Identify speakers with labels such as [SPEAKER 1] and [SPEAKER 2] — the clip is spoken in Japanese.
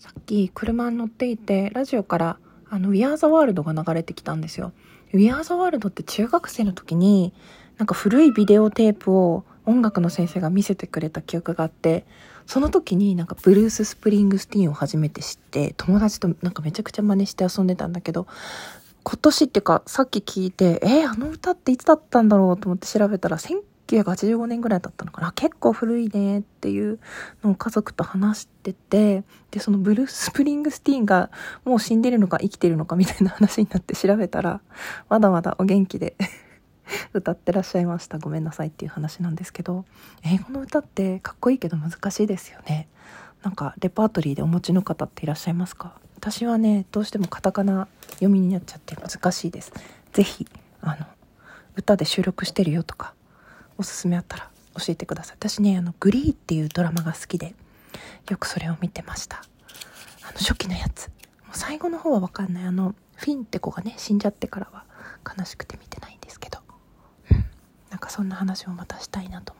[SPEAKER 1] さっき車に乗っていてラジオからあの「We Are the World」が流れてきたんですよ。We Are the World って中学生の時になんか古いビデオテープを音楽の先生が見せてくれた記憶があってその時になんかブルース・スプリングスティーンを初めて知って友達となんかめちゃくちゃ真似して遊んでたんだけど今年っていうかさっき聞いてえー、あの歌っていつだったんだろうと思って調べたら1985年ぐらいだったのかな。結構古いねっていうのを家族と話しててでそのブルース・プリングスティーンがもう死んでるのか生きてるのかみたいな話になって調べたらまだまだお元気で 歌ってらっしゃいました。ごめんなさいっていう話なんですけど。英語の歌ってかっこいいけど難しいですよね。なんかレパートリーでお持ちの方っていらっしゃいますか？私はねどうしてもカタカナ読みになっちゃって難しいです。是非あの歌で収録してるよとかおすすめあったら教えてください。私ねあのグリーっていうドラマが好きでよくそれを見てました。あの初期のやつ。もう最後の方は分かんない。あのフィンって子がね死んじゃってからは悲しくて見てないんですけど。うん。なんかそんな話をまたしたいなと思って